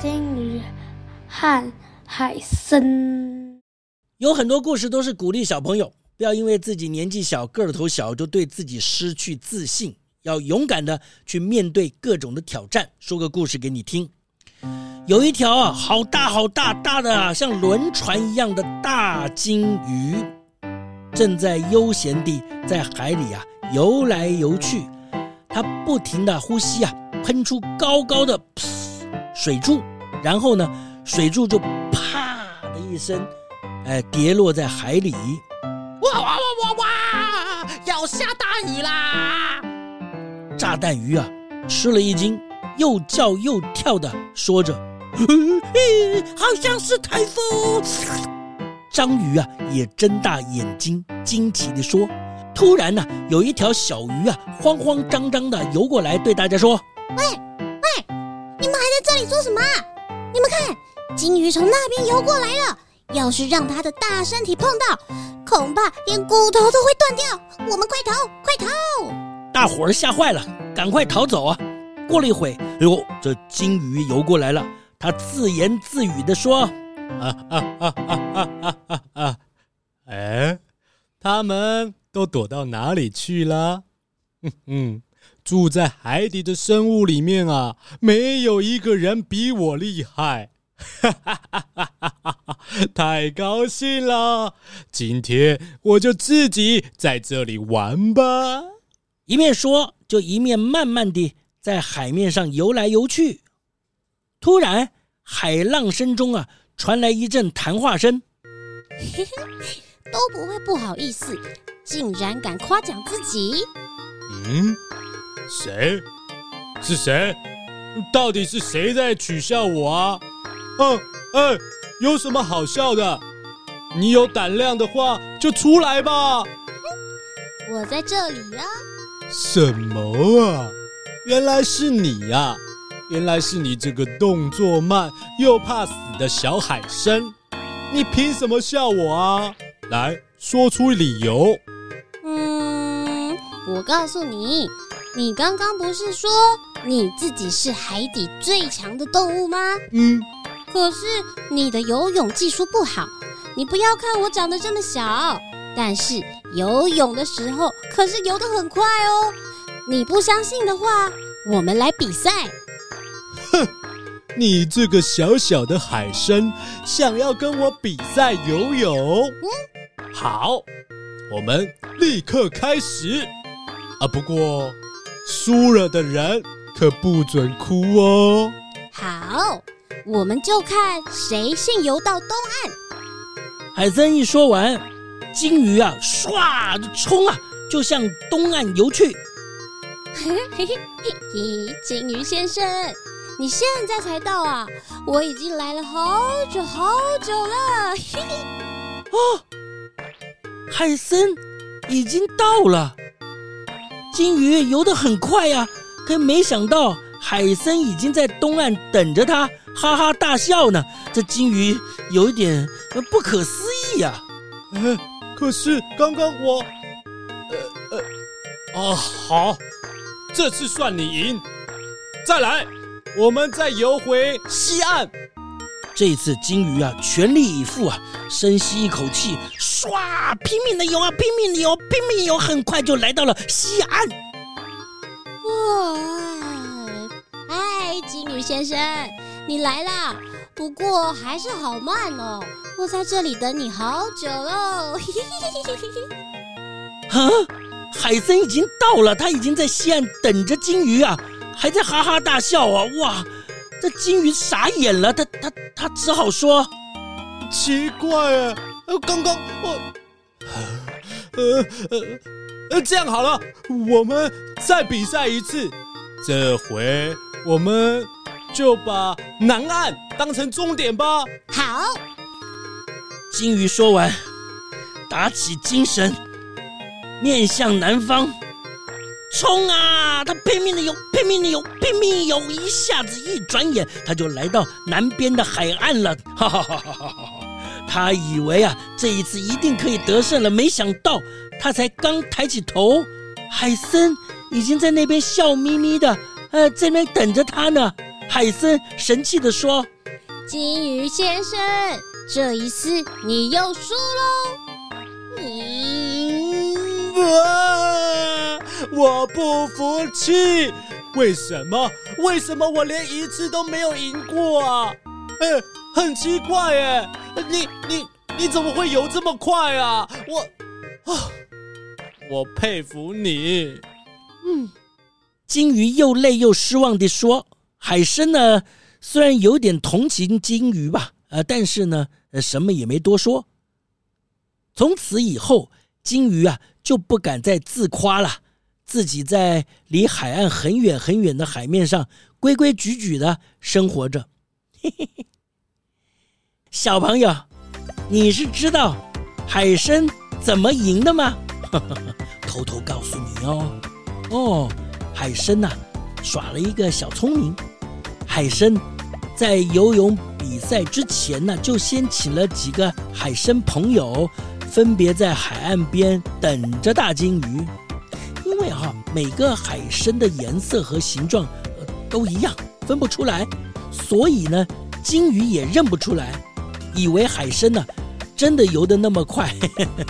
鲸鱼和海参，有很多故事都是鼓励小朋友不要因为自己年纪小、个头小就对自己失去自信，要勇敢的去面对各种的挑战。说个故事给你听：有一条啊，好大好大大的啊，像轮船一样的大鲸鱼，正在悠闲地在海里啊游来游去，它不停的呼吸啊，喷出高高的水柱。然后呢，水柱就啪的一声，哎，跌落在海里。哇哇哇哇哇！要下大雨啦！炸弹鱼啊，吃了一惊，又叫又跳的说着：“好像是台风。”章鱼啊，也睁大眼睛，惊奇的说：“突然呢、有一条小鱼啊，慌慌张张的游过来，对大家说：‘喂，在这里做什么？’”你们看，金鱼从那边游过来了。要是让它的大身体碰到，恐怕连骨头都会断掉。我们快逃，快逃！大伙儿吓坏了，赶快逃走啊！过了一会，哎呦，这金鱼游过来了。它自言自语地说：“啊啊啊啊啊啊啊啊！哎，他们都躲到哪里去了？哼哼。”住在海底的生物里面啊，没有一个人比我厉害，哈哈哈哈哈哈！太高兴了，今天我就自己在这里玩吧。一面说，就一面慢慢地在海面上游来游去。突然，海浪声中啊，传来一阵谈话声，嘿嘿，都不会不好意思，竟然敢夸奖自己。嗯。谁？是谁？到底是谁在取笑我啊？嗯，哎，有什么好笑的？你有胆量的话就出来吧。我在这里呀。什么啊？原来是你呀！原来是你这个动作慢又怕死的小海参。你凭什么笑我啊？来，说出理由。嗯，我告诉你。你刚刚不是说你自己是海底最强的动物吗？嗯。可是你的游泳技术不好，你不要看我长得这么小，但是游泳的时候可是游得很快哦。你不相信的话，我们来比赛。哼，你这个小小的海参，想要跟我比赛游泳？嗯，好，我们立刻开始。啊，不过。输了的人可不准哭哦。好，我们就看谁先游到东岸。海森一说完，金鱼啊，唰就冲啊，就向东岸游去。嘿嘿嘿嘿，金鱼先生，你现在才到啊？我已经来了好久好久了。嘿嘿。哦，海森已经到了。鲸鱼游得很快呀，可没想到海参已经在东岸等着它，哈哈大笑呢。这金鱼有一点不可思议呀。呃，可是刚刚我，呃呃，哦，好，这次算你赢。再来，我们再游回西岸。这次金鱼啊，全力以赴啊，深吸一口气，唰，拼命的游啊，拼命的游，拼命的游，很快就来到了西岸。哇，嗨，金鱼先生，你来啦！不过还是好慢哦，我在这里等你好久喽。啊，海森已经到了，他已经在西岸等着金鱼啊，还在哈哈大笑啊，哇！这金鱼傻眼了，他他他只好说：“奇怪啊，刚刚我，呃呃呃，这样好了，我们再比赛一次，这回我们就把南岸当成终点吧。好，金鱼说完，打起精神，面向南方冲啊！他拼命的游，拼命的游，拼命游，一下子一转眼，他就来到南边的海岸了。哈哈哈哈哈哈！他以为啊，这一次一定可以得胜了，没想到他才刚抬起头，海森已经在那边笑眯眯的。呃，在那等着他呢。海森神气地说：“金鱼先生，这一次你又输喽。”嗯，我我不服气，为什么？为什么我连一次都没有赢过啊？哎，很奇怪哎，你你你怎么会游这么快啊？我啊，我佩服你。嗯。金鱼又累又失望地说：“海参呢，虽然有点同情金鱼吧，呃，但是呢，什么也没多说。从此以后，金鱼啊就不敢再自夸了，自己在离海岸很远很远的海面上规规矩矩的生活着。嘿嘿嘿。小朋友，你是知道海参怎么赢的吗？偷偷告诉你哦，哦。”海参呐、耍了一个小聪明。海参在游泳比赛之前呢，就先请了几个海参朋友，分别在海岸边等着大金鱼。因为哈、啊，每个海参的颜色和形状、都一样，分不出来，所以呢，金鱼也认不出来，以为海参呢、真的游得那么快。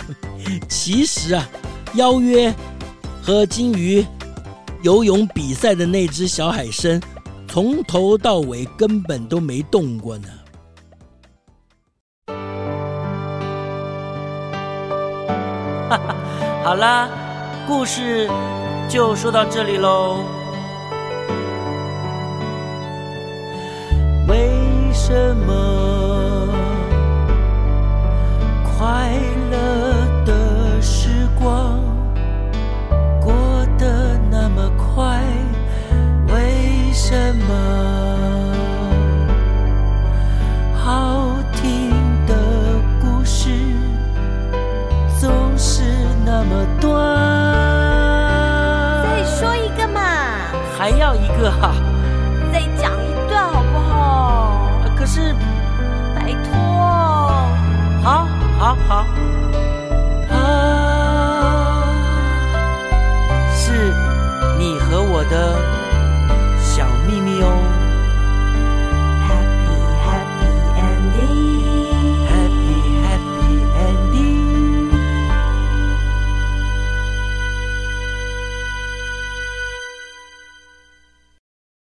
其实啊，邀约和金鱼。游泳比赛的那只小海参，从头到尾根本都没动过呢。哈哈，好啦，故事就说到这里喽。为什么哈？再讲一段好不好？可是，拜托。好，好，好。他是你和我的。